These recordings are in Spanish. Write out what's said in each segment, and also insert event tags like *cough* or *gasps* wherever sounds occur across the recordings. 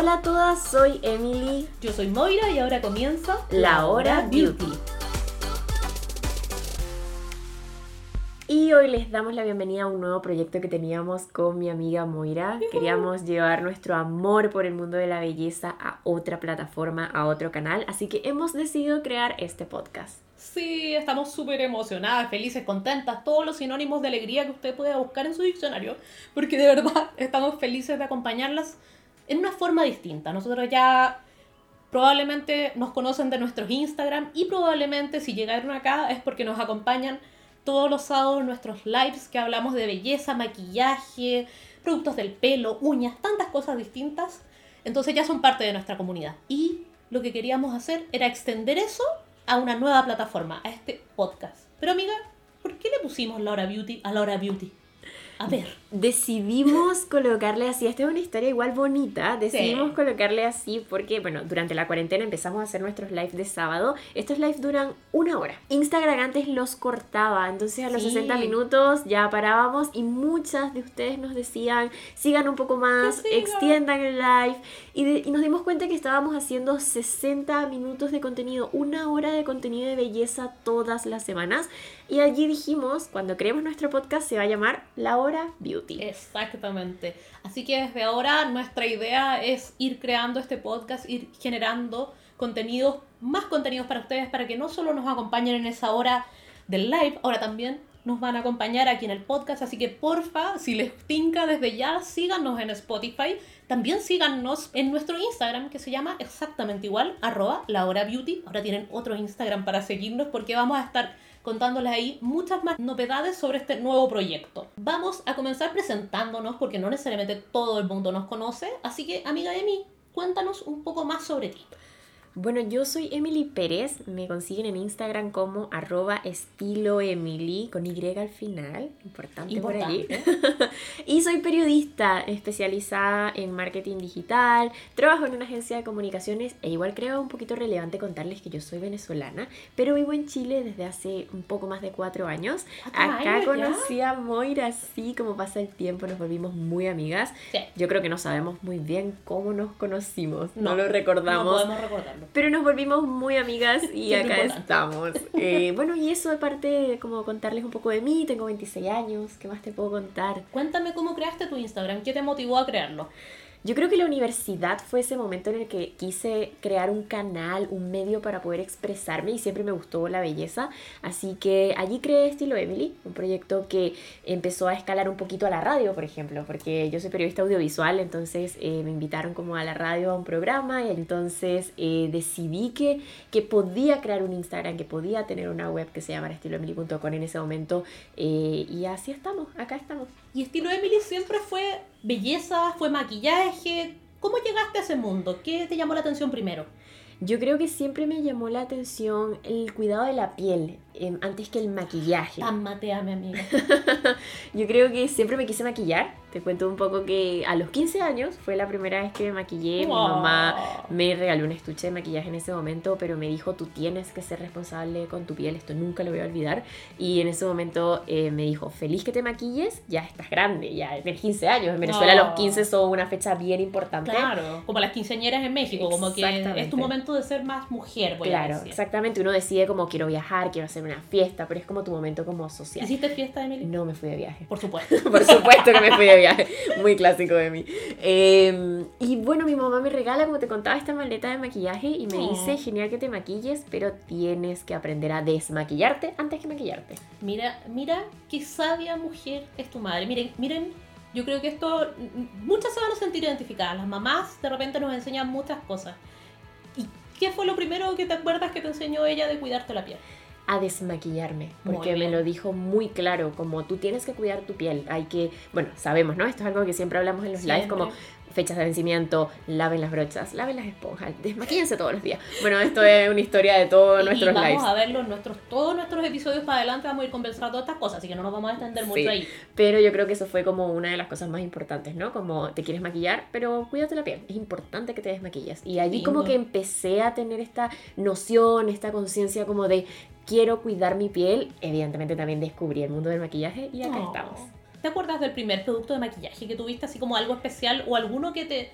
Hola a todas, soy Emily. Yo soy Moira y ahora comienza La Hora Beauty. Y hoy les damos la bienvenida a un nuevo proyecto que teníamos con mi amiga Moira. Queríamos llevar nuestro amor por el mundo de la belleza a otra plataforma, a otro canal, así que hemos decidido crear este podcast. Sí, estamos súper emocionadas, felices, contentas, todos los sinónimos de alegría que usted pueda buscar en su diccionario, porque de verdad *laughs* estamos felices de acompañarlas en una forma distinta. Nosotros ya probablemente nos conocen de nuestros Instagram y probablemente si llegaron acá es porque nos acompañan todos los sábados nuestros lives que hablamos de belleza, maquillaje, productos del pelo, uñas, tantas cosas distintas. Entonces ya son parte de nuestra comunidad. Y lo que queríamos hacer era extender eso a una nueva plataforma, a este podcast. Pero amiga, ¿por qué le pusimos Laura Beauty a Laura Beauty? A ver. Decidimos colocarle así, esta es una historia igual bonita, decidimos colocarle así porque, bueno, durante la cuarentena empezamos a hacer nuestros lives de sábado, estos lives duran una hora. Instagram antes los cortaba, entonces a los 60 minutos ya parábamos y muchas de ustedes nos decían, sigan un poco más, extiendan el live y, y nos dimos cuenta que estábamos haciendo 60 minutos de contenido, una hora de contenido de belleza todas las semanas. Y allí dijimos, cuando creemos nuestro podcast se va a llamar La Hora Beauty. Exactamente. Así que desde ahora nuestra idea es ir creando este podcast, ir generando contenidos, más contenidos para ustedes, para que no solo nos acompañen en esa hora del live, ahora también nos van a acompañar aquí en el podcast, así que porfa, si les tinca desde ya, síganos en Spotify, también síganos en nuestro Instagram que se llama exactamente igual, arroba la hora beauty, ahora tienen otro Instagram para seguirnos porque vamos a estar contándoles ahí muchas más novedades sobre este nuevo proyecto. Vamos a comenzar presentándonos porque no necesariamente todo el mundo nos conoce, así que amiga de mí, cuéntanos un poco más sobre ti. Bueno, yo soy Emily Pérez, me consiguen en Instagram como arroba estilo Emily con Y al final, importante, por allí. *laughs* y soy periodista especializada en marketing digital, trabajo en una agencia de comunicaciones e igual creo un poquito relevante contarles que yo soy venezolana, pero vivo en Chile desde hace un poco más de cuatro años. Acá conocí a Moira, así como pasa el tiempo, nos volvimos muy amigas. Yo creo que no sabemos muy bien cómo nos conocimos, no, lo recordamos. No podemos Pero nos volvimos muy amigas y *laughs* acá estamos. Eh, bueno, y eso aparte como contarles un poco de mí, tengo 26 años, ¿qué más te puedo contar? Cuéntame cómo creaste tu Instagram, ¿qué te motivó a crearlo? Yo creo que la universidad fue ese momento en el que quise crear un canal, un medio para poder expresarme y siempre me gustó la belleza. Así que allí creé Estilo Emily, un proyecto que empezó a escalar un poquito a la radio, por ejemplo, porque yo soy periodista audiovisual, entonces eh, me invitaron como a la radio a un programa y entonces eh, decidí que, que podía crear un Instagram, que podía tener una web que se llamara estiloemily.com en ese momento eh, y así estamos, acá estamos. Y Estilo Emily siempre fue belleza, fue maquillaje. ¿Cómo llegaste a ese mundo? ¿Qué te llamó la atención primero? Yo creo que siempre me llamó la atención el cuidado de la piel, em, antes que el maquillaje. Tan matea, mi amiga. *laughs* Yo creo que siempre me quise maquillar. Te cuento un poco que a los 15 años fue la primera vez que me maquillé. Mi mamá me regaló un estuche de maquillaje en ese momento, pero me dijo, tú tienes que ser responsable con tu piel, esto nunca lo voy a olvidar. Y en ese momento eh, me dijo, feliz que te maquilles, ya estás grande, ya tienes 15 años. En Venezuela los 15 son una fecha bien importante. Claro, como las quinceañeras en México, como que es tu momento de ser más mujer, voy claro, a decir. exactamente. Uno decide como quiero viajar, quiero hacer una fiesta, pero es como tu momento como social. ¿Hiciste fiesta, Emily? No, me fui de viaje. Por supuesto. *laughs* Por supuesto que me fui de viaje. Muy clásico de mí. Em, y bueno, mi mamá me regala, como te contaba, esta maleta de maquillaje y me oh. dice, genial que te maquilles, pero tienes que aprender a desmaquillarte antes que maquillarte. Mira, mira qué sabia mujer es tu madre. Miren, miren yo creo que esto, muchas se van a sentir identificadas. Las mamás de repente nos enseñan muchas cosas. ¿Y qué fue lo primero que te acuerdas que te enseñó ella de cuidarte la piel? A desmaquillarme, porque me lo dijo muy claro, como tú tienes que cuidar tu piel, hay que, bueno, sabemos, ¿no? Esto es algo que siempre hablamos en los lives, como fechas de vencimiento, laven las brochas, laven las esponjas, desmaquíllense todos los días. Bueno, esto es una historia de todos nuestros lives. Vamos a verlo en nuestros, todos nuestros episodios para adelante, vamos a ir conversando todas estas cosas, así que no nos vamos a extender mucho ahí. Pero yo creo que eso fue como una de las cosas más importantes, ¿no? Como te quieres maquillar, pero cuídate la piel, es importante que te desmaquilles. Y allí como que empecé a tener esta noción, esta conciencia como de quiero cuidar mi piel, evidentemente también descubrí el mundo del maquillaje y acá oh. estamos. ¿Te acuerdas del primer producto de maquillaje que tuviste, así como algo especial o alguno que te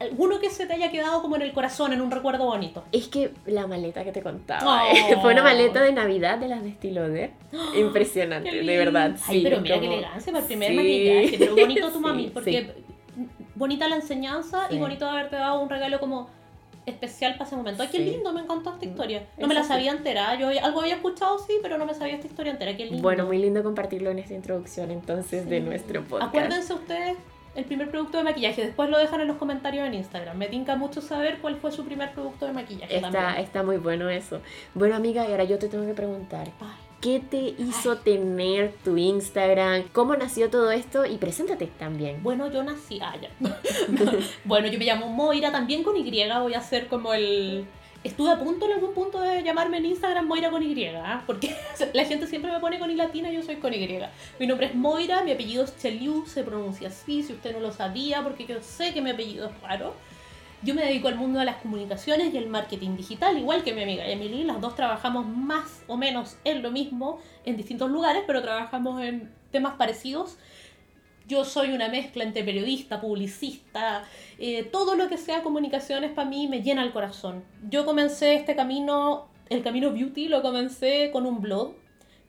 alguno que se te haya quedado como en el corazón, en un recuerdo bonito. Es que la maleta que te contaba, eh, *laughs* fue una maleta de Navidad de las de estilo de *gasps* Impresionante, de verdad. Ay, pero mira qué elegancia, para el primer maquillaje, pero bonito *laughs* tu mami, porque bonita la enseñanza y bonito haberte dado un regalo como especial para ese momento. Ay, qué lindo, me encantó esta historia. No me la sabía entera. Yo algo había escuchado, sí, pero no me sabía esta historia entera. Qué lindo. Bueno, muy lindo compartirlo en esta introducción entonces de nuestro podcast. Acuérdense ustedes el primer producto de maquillaje. Después lo dejan en los comentarios en Instagram. Me tinca mucho saber cuál fue su primer producto de maquillaje. Está, está muy bueno eso. Bueno, amiga, y ahora yo te tengo que preguntar. ¿Qué te hizo tener tu Instagram? ¿Cómo nació todo esto? Y preséntate también. Bueno, yo nací allá. Ah, *laughs* bueno, yo me llamo Moira, también con Y. Voy a hacer como el Estuve a punto en algún punto de llamarme en Instagram Moira con Y, ¿ah? porque *laughs* la gente siempre me pone con Y latina, yo soy con Y. Mi nombre es Moira, mi apellido es Cheliu, se pronuncia así, si usted no lo sabía, porque yo sé que mi apellido es raro. Yo me dedico al mundo de las comunicaciones y el marketing digital, igual que mi amiga Emily. Las dos trabajamos más o menos en lo mismo, en distintos lugares, pero trabajamos en temas parecidos yo soy una mezcla entre periodista, publicista, eh, todo lo que sea comunicaciones para mí me llena el corazón. Yo comencé este camino, el camino beauty, lo comencé con un blog.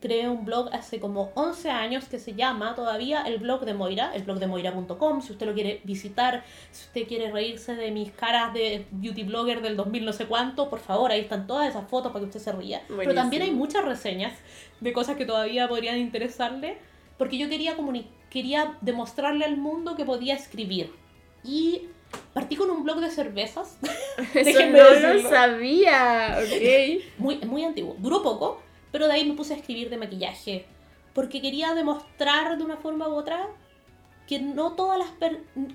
Creé un blog hace como 11 años que se llama todavía el blog de Moira, el blog de moira.com. Si usted lo quiere visitar, si usted quiere reírse de mis caras de beauty blogger del 2000 no sé cuánto, por favor, ahí están todas esas fotos para que usted se ría. Pero también hay muchas reseñas de cosas que todavía podrían interesarle, porque yo quería quería demostrarle al mundo que podía escribir. Y partí con un blog de cervezas. *laughs* Eso no lo sabía, ok. *laughs* Muy, muy antiguo. Duró poco, pero de ahí me puse a escribir de maquillaje. Porque quería demostrar de una forma u otra que no todas las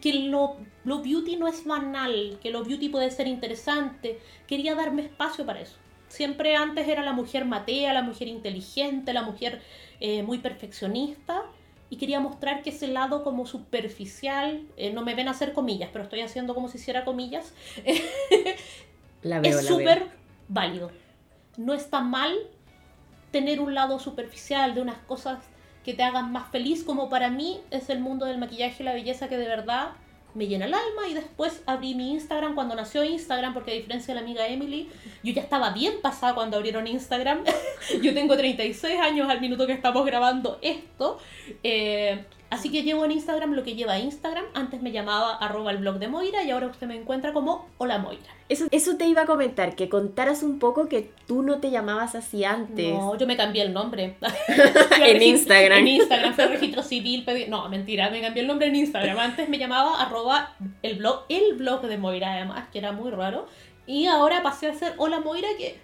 que lo, lo beauty no es banal, que lo beauty puede ser interesante. Quería darme espacio para eso. Siempre antes era la mujer matea, la mujer inteligente, la mujer eh, muy perfeccionista y quería mostrar que ese lado como superficial, eh, no me ven hacer comillas, pero estoy haciendo como si hiciera comillas, *laughs* la veo, es súper válido. No está mal tener un lado superficial de unas cosas que te hagan más feliz, como para mí es el mundo del maquillaje y la belleza que de verdad me llena el alma y después abrí mi Instagram cuando nació Instagram, porque a diferencia de la amiga Emily, yo ya estaba bien pasada cuando abrieron Instagram. *laughs* yo tengo 36 años al minuto que estamos grabando esto. Eh, Así que llevo en Instagram lo que lleva Instagram. Antes me llamaba arroba el blog de Moira y ahora usted me encuentra como Hola Moira. Eso, eso te iba a comentar, que contaras un poco que tú no te llamabas así antes. No, yo me cambié el nombre. *laughs* *laughs* en Instagram. En Instagram, fue registro civil. Pedí... No, mentira, me cambié el nombre en Instagram. Antes me llamaba arroba el blog, el blog de Moira además, que era muy raro. Y ahora pasé a ser Hola Moira, que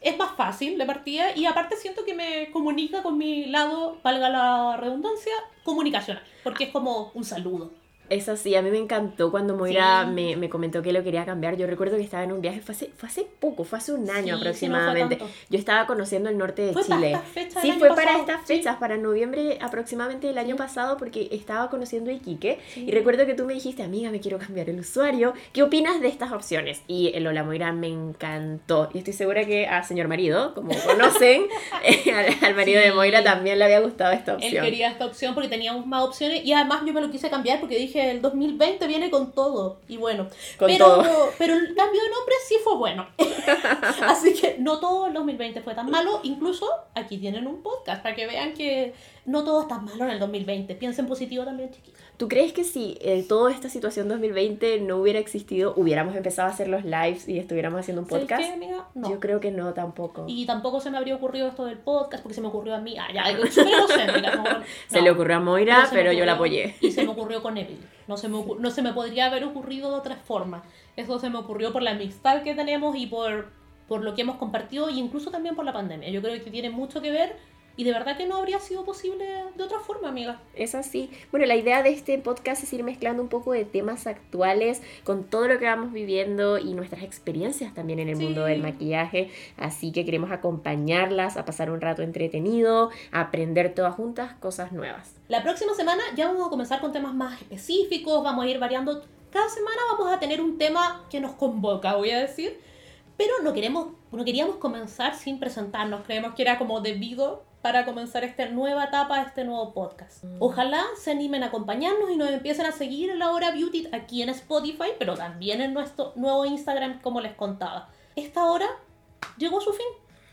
es más fácil de partida y aparte siento que me comunica con mi lado, valga la redundancia, comunicacional, porque es como un saludo. Es así, a mí me encantó cuando Moira me, me, comentó que lo quería cambiar. Yo recuerdo que estaba en un viaje, fue hace, fue hace poco, fue hace un año aproximadamente. Yo estaba conociendo el norte de Chile. sí, fue para estas fechas, para noviembre aproximadamente del año pasado, porque estaba conociendo Iquique. Y recuerdo que tú me dijiste, amiga, me quiero cambiar el usuario. ¿Qué opinas de estas opciones? Y el Hola Moira me encantó. Y estoy segura que a señor marido, como *laughs* conocen, eh, al, marido de Moira también le había gustado esta opción. Él quería esta opción porque teníamos más opciones y además yo me lo quise cambiar porque dije el 2020 viene con todo. Y bueno, pero, pero el cambio de nombre sí fue bueno. *laughs* Así que no todo el 2020 fue tan malo. Incluso aquí tienen un podcast para que vean que no todo está malo en el 2020. Piensen positivo también, chiquitos. ¿Tú crees que si eh, toda esta situación 2020 no hubiera existido, hubiéramos empezado a hacer los lives y estuviéramos haciendo un podcast? Qué, amiga? No. Yo creo que no tampoco. Y tampoco se me habría ocurrido esto del podcast porque se me ocurrió a mí. Ah, ya, no, *laughs* se le ocurrió a Moira, pero, yo la apoyé. Y se me ocurrió con Emily. No se, me no se me podría haber ocurrido de otra forma. Eso se me ocurrió por la amistad que tenemos y por, por lo que hemos compartido, e incluso también por la pandemia. Yo creo que tiene mucho que ver y de verdad que no habría sido posible de otra forma, amiga. Es así. Bueno, la idea de este podcast es ir mezclando un poco de temas actuales con todo lo que vamos viviendo y nuestras experiencias también en el mundo del maquillaje. Así que queremos acompañarlas a pasar un rato entretenido, a aprender todas juntas cosas nuevas. La próxima semana ya vamos a comenzar con temas más específicos, vamos a ir variando. Cada semana vamos a tener un tema que nos convoca, voy a decir. Pero no, queremos, no queríamos comenzar sin presentarnos. Creemos que era como debido para comenzar esta nueva etapa, este nuevo podcast. Mm. Ojalá se animen a acompañarnos y nos empiecen a seguir en la hora beauty aquí en Spotify, pero también en nuestro nuevo Instagram, como les contaba. Esta hora llegó a su fin.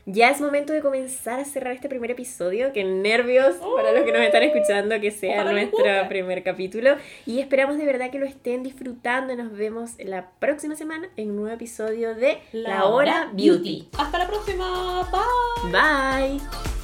Ya es momento de comenzar a cerrar este primer episodio. Qué nervios para los que nos están escuchando que sea nuestro primer capítulo. Y esperamos de verdad que lo estén disfrutando. Nos vemos la próxima semana en un nuevo episodio de La, Hora Beauty. Hasta la próxima. Bye. Bye.